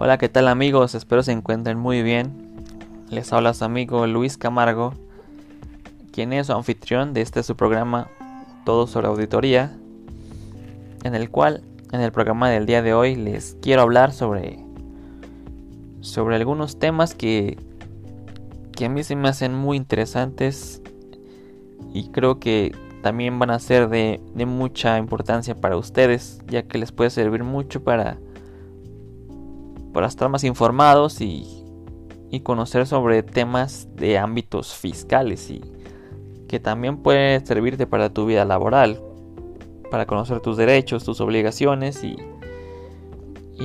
Hola, ¿qué tal amigos? Espero se encuentren muy bien. Les habla su amigo Luis Camargo, quien es su anfitrión de este su programa Todo sobre Auditoría, en el cual en el programa del día de hoy les quiero hablar sobre sobre algunos temas que que a mí se me hacen muy interesantes y creo que también van a ser de, de mucha importancia para ustedes, ya que les puede servir mucho para para estar más informados y, conocer sobre temas de ámbitos fiscales y que también puede servirte para tu vida laboral, para conocer tus derechos, tus obligaciones y,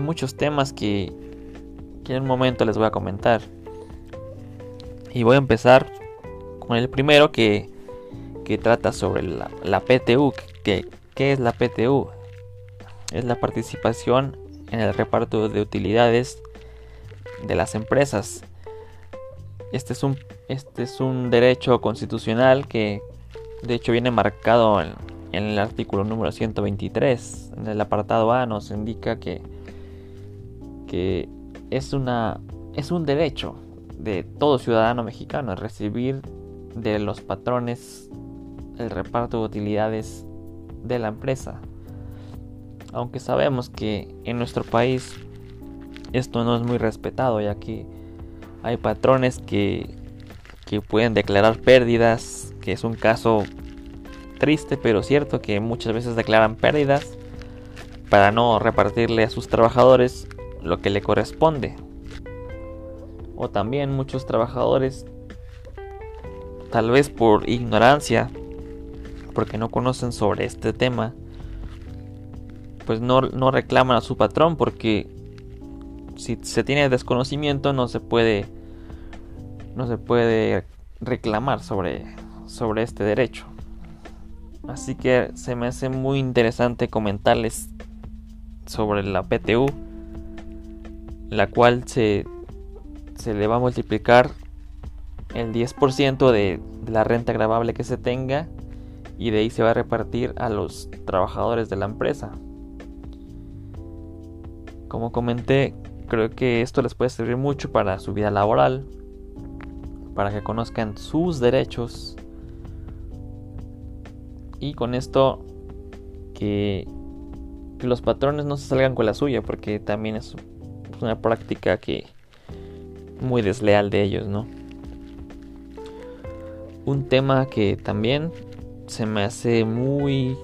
muchos temas que, en un momento les voy a comentar. Y voy a empezar con el primero que, que trata sobre la, la PTU. Que, ¿Qué es la PTU? Es la participación en el reparto de utilidades de las empresas. Este es un, este es un derecho constitucional que de hecho viene marcado en, el artículo número 123. En el apartado A nos indica que, que es, una, es un derecho de todo ciudadano mexicano recibir de los patrones el reparto de utilidades de la empresa aunque sabemos que en nuestro país esto no es muy respetado ya que hay patrones que, que pueden declarar pérdidas, que es un caso triste pero cierto que muchas veces declaran pérdidas para no repartirle a sus trabajadores lo que le corresponde. O también muchos trabajadores, tal vez por ignorancia, porque no conocen sobre este tema, pues no, reclaman a su patrón porque si se tiene desconocimiento no se puede no se puede reclamar sobre, sobre este derecho. Así que se me hace muy interesante comentarles sobre la PTU, la cual se, se le va a multiplicar el 10% de, de la renta grabable que se tenga y de ahí se va a repartir a los trabajadores de la empresa. Como comenté, creo que esto les puede servir mucho para su vida laboral, para que conozcan sus derechos y con esto que, los patrones no se salgan con la suya, porque también es una práctica que muy desleal de ellos, ¿no? Un tema que también se me hace muy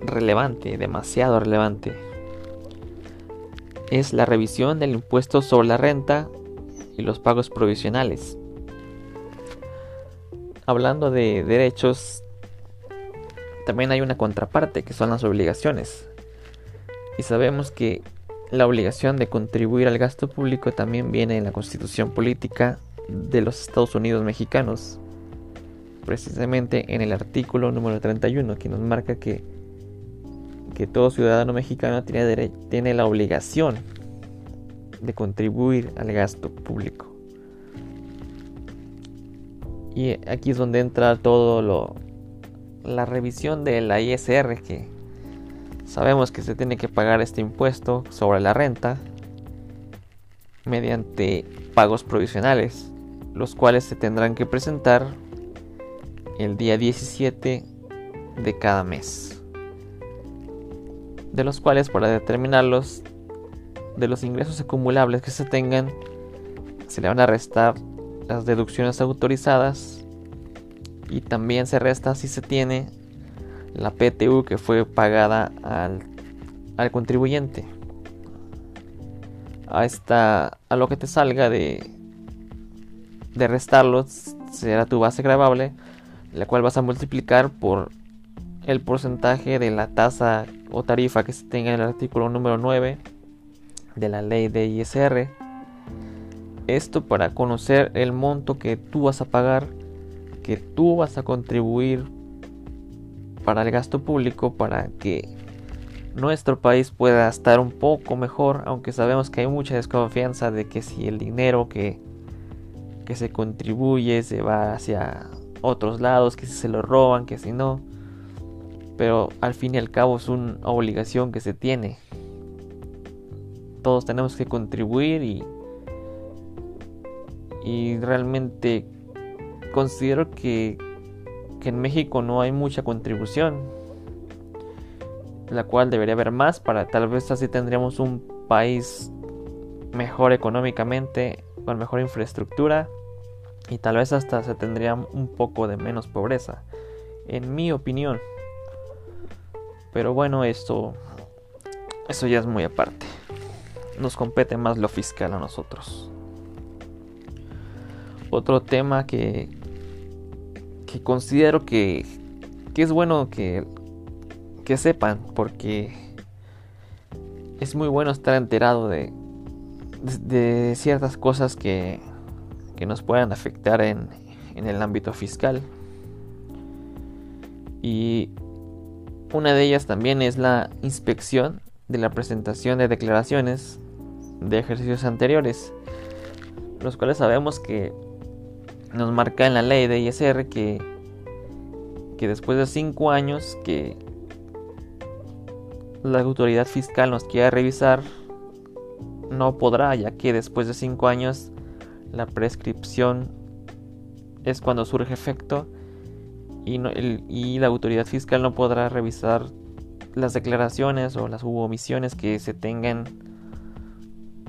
relevante, demasiado relevante es la revisión del impuesto sobre la renta y los pagos provisionales. Hablando de derechos, también hay una contraparte que son las obligaciones. Y sabemos que la obligación de contribuir al gasto público también viene en la constitución política de los Estados Unidos mexicanos. Precisamente en el artículo número 31 que nos marca que que todo ciudadano mexicano tiene, tiene la obligación de contribuir al gasto público. Y aquí es donde entra todo lo la revisión de la ISR que sabemos que se tiene que pagar este impuesto sobre la renta mediante pagos provisionales, los cuales se tendrán que presentar el día 17 de cada mes de los cuales para determinarlos de los ingresos acumulables que se tengan se le van a restar las deducciones autorizadas y también se resta si se tiene la PTU que fue pagada al, al contribuyente. A esta a lo que te salga de de restarlos será tu base grabable la cual vas a multiplicar por el porcentaje de la tasa o tarifa que se tenga en el artículo número 9 de la ley de ISR. Esto para conocer el monto que tú vas a pagar, que tú vas a contribuir para el gasto público para que nuestro país pueda estar un poco mejor, aunque sabemos que hay mucha desconfianza de que si el dinero que, que se contribuye se va hacia otros lados, que si se lo roban, que si no pero al fin y al cabo es una obligación que se tiene. todos tenemos que contribuir y, y realmente considero que, que en México no hay mucha contribución, la cual debería haber más para tal vez así tendríamos un país mejor económicamente, con mejor infraestructura y tal vez hasta se tendría un poco de menos pobreza, en mi opinión. Pero bueno, esto eso ya es muy aparte. Nos compete más lo fiscal a nosotros. Otro tema que que considero que, que es bueno que, que sepan porque es muy bueno estar enterado de, de, ciertas cosas que, que nos puedan afectar en, en el ámbito fiscal. Y una de ellas también es la inspección de la presentación de declaraciones de ejercicios anteriores, los cuales sabemos que nos marca en la ley de ISR que, que después de 5 años que la autoridad fiscal nos quiera revisar, no podrá, ya que después de 5 años la prescripción es cuando surge efecto y, la autoridad fiscal no podrá revisar las declaraciones o las omisiones que se tengan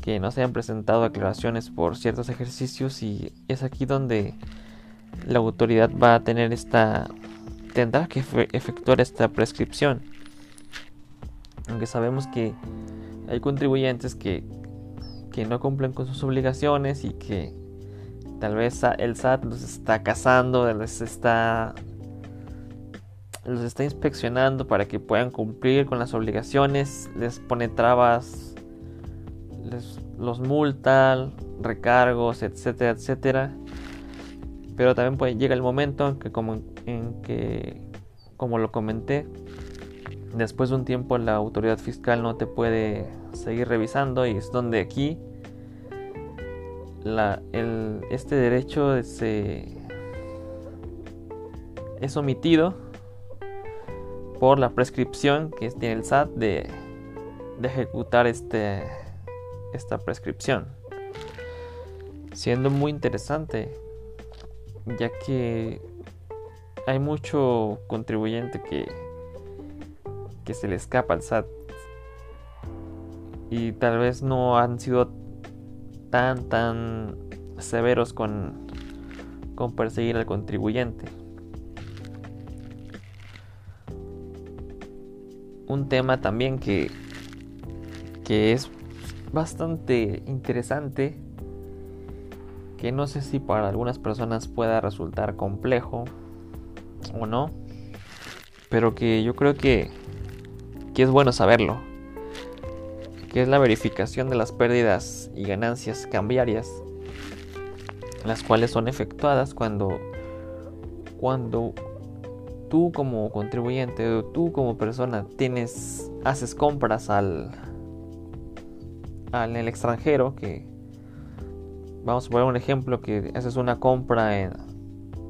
que no se hayan presentado declaraciones por ciertos ejercicios y es aquí donde la autoridad va a tener esta tendrá que efectuar esta prescripción. Aunque sabemos que hay contribuyentes que, que no cumplen con sus obligaciones y que tal vez el SAT los está cazando, les está los está inspeccionando para que puedan cumplir con las obligaciones, les pone trabas, les, los multa, recargos, etcétera, etcétera. Pero también puede, llega el momento en que, como, en que, como lo comenté, después de un tiempo la autoridad fiscal no te puede seguir revisando y es donde aquí la, el, este derecho se, es omitido por la prescripción que tiene el SAT de, ejecutar este, esta prescripción. Siendo muy interesante, ya que hay mucho contribuyente que, que se le escapa al SAT y tal vez no han sido tan tan severos con, con perseguir al contribuyente. Un tema también que, que es bastante interesante, que no sé si para algunas personas pueda resultar complejo o no, pero que yo creo que, que es bueno saberlo, que es la verificación de las pérdidas y ganancias cambiarias, las cuales son efectuadas cuando, cuando tú como contribuyente o tú como persona tienes haces compras al al el extranjero que vamos a poner un ejemplo que haces una compra en,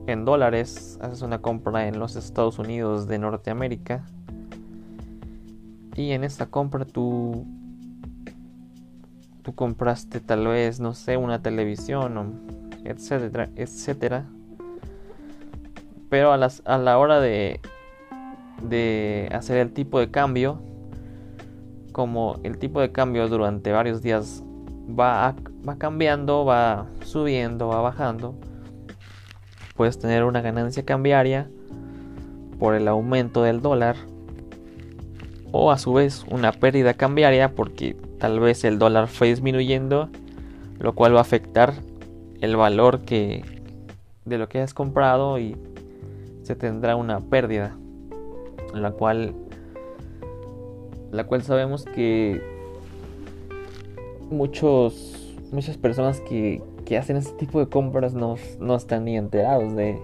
en dólares haces una compra en los Estados Unidos de Norteamérica y en esta compra tú tú compraste tal vez no sé una televisión etcétera etcétera pero a, a la hora de, de hacer el tipo de cambio, como el tipo de cambio durante varios días va, va cambiando, va subiendo, va bajando, puedes tener una ganancia cambiaria por el aumento del dólar o a su vez una pérdida cambiaria porque tal vez el dólar fue disminuyendo, lo cual va a afectar el valor que de lo que has comprado y se tendrá una pérdida, la cual, la cual sabemos que muchos, muchas personas que, que hacen este tipo de compras no, no están ni enterados de,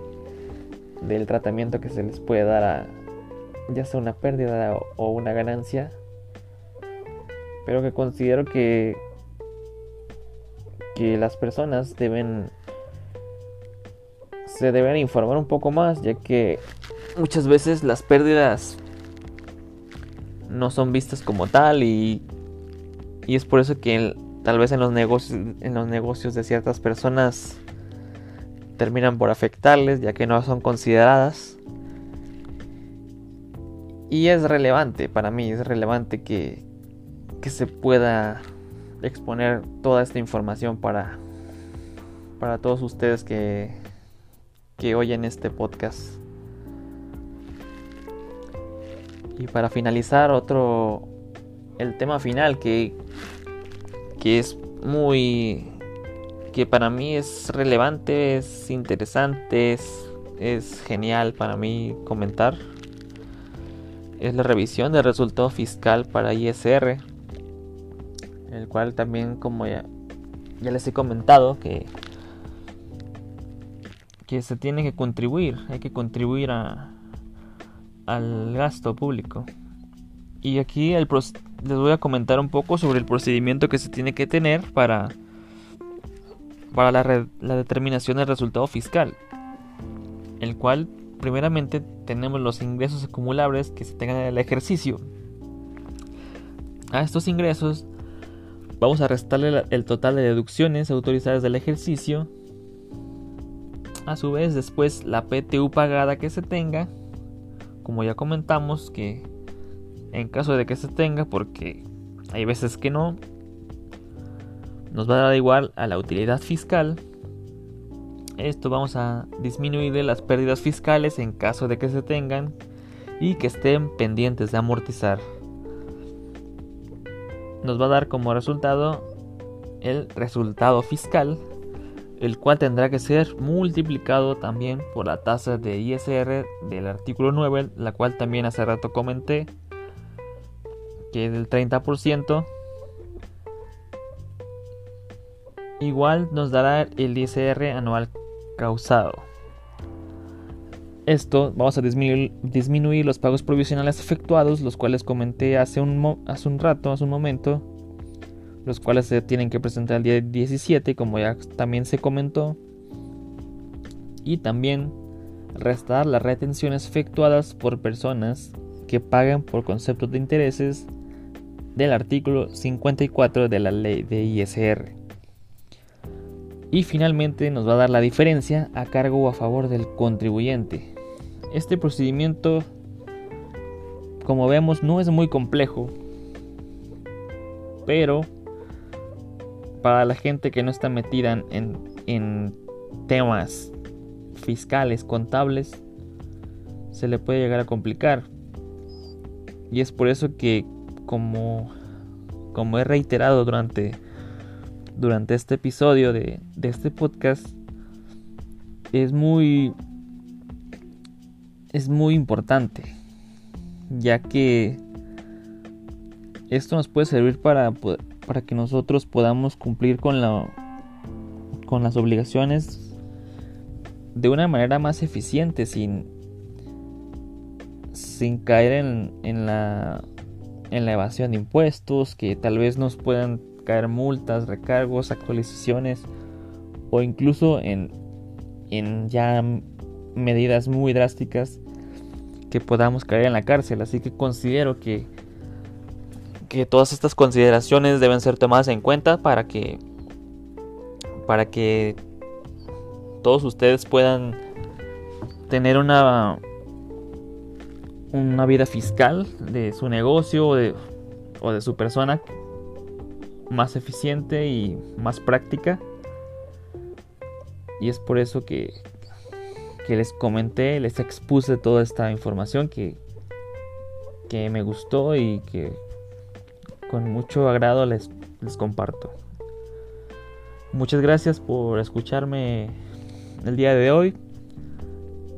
del tratamiento que se les puede dar a ya sea una pérdida o una ganancia, pero que considero que que las personas deben se deben informar un poco más, ya que muchas veces las pérdidas no son vistas como tal y, Y es por eso que tal vez en los negocios, en los negocios de ciertas personas terminan por afectarles ya que no son consideradas. Y es relevante para mí, es relevante que, que se pueda exponer toda esta información para, para todos ustedes que, que oyen este podcast. Y para finalizar, otro. El tema final que. que es muy. que para mí es relevante, es interesante, es, es genial para mí comentar. Es la revisión del resultado fiscal para ISR. El cual también, como ya, ya les he comentado, que que se tiene que contribuir, hay que contribuir a, al gasto público. Y aquí el les voy a comentar un poco sobre el procedimiento que se tiene que tener para, para la, la determinación del resultado fiscal. El cual, primeramente, tenemos los ingresos acumulables que se tengan en el ejercicio. A estos ingresos vamos a restarle el total de deducciones autorizadas del ejercicio. A su vez, después la PTU pagada que se tenga como ya comentamos, que en caso de que se tenga, porque hay veces que no, nos va a dar igual a la utilidad fiscal. Esto vamos a disminuir las pérdidas fiscales en caso de que se tengan y que estén pendientes de amortizar. Nos va a dar como resultado el resultado fiscal el cual tendrá que ser multiplicado también por la tasa de ISR del artículo 9, la cual también hace rato comenté, que es del 30%. Igual nos dará el ISR anual causado. Esto vamos a disminuir, los pagos provisionales efectuados, los cuales comenté hace un, hace un rato, hace un momento, los cuales se tienen que presentar el día 17, como ya también se comentó. Y también restar las retenciones efectuadas por personas que pagan por conceptos de intereses del artículo 54 de la ley de ISR. Y finalmente nos va a dar la diferencia a cargo o a favor del contribuyente. Este procedimiento, como vemos, no es muy complejo, pero para la gente que no está metida en, temas fiscales, contables, se le puede llegar a complicar. Y es por eso que, como, como he reiterado durante, durante este episodio de, de este podcast, es muy, es muy importante, ya que esto nos puede servir para poder, para que nosotros podamos cumplir con, la, con las obligaciones de una manera más eficiente sin, sin caer en, en, la, en la evasión de impuestos, que tal vez nos puedan caer multas, recargos, actualizaciones o incluso en, en ya medidas muy drásticas que podamos caer en la cárcel. Así que considero que que todas estas consideraciones deben ser tomadas en cuenta para que para que todos ustedes puedan tener una una vida fiscal de su negocio o de, o de su persona más eficiente y más práctica. Y es por eso que, que les comenté, les expuse toda esta información que, que me gustó y que con mucho agrado les, comparto. Muchas gracias por escucharme el día de hoy.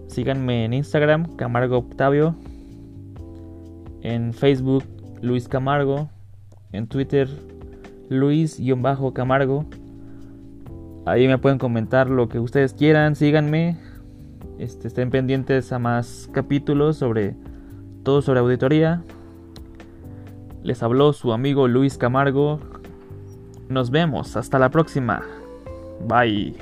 Síganme en Instagram, Camargo Octavio. En Facebook, Luis Camargo. En Twitter, Luis-Camargo. Ahí me pueden comentar lo que ustedes quieran. Síganme. Este, estén pendientes a más capítulos sobre todo sobre auditoría. Les habló su amigo Luis Camargo. Nos vemos, hasta la próxima. Bye.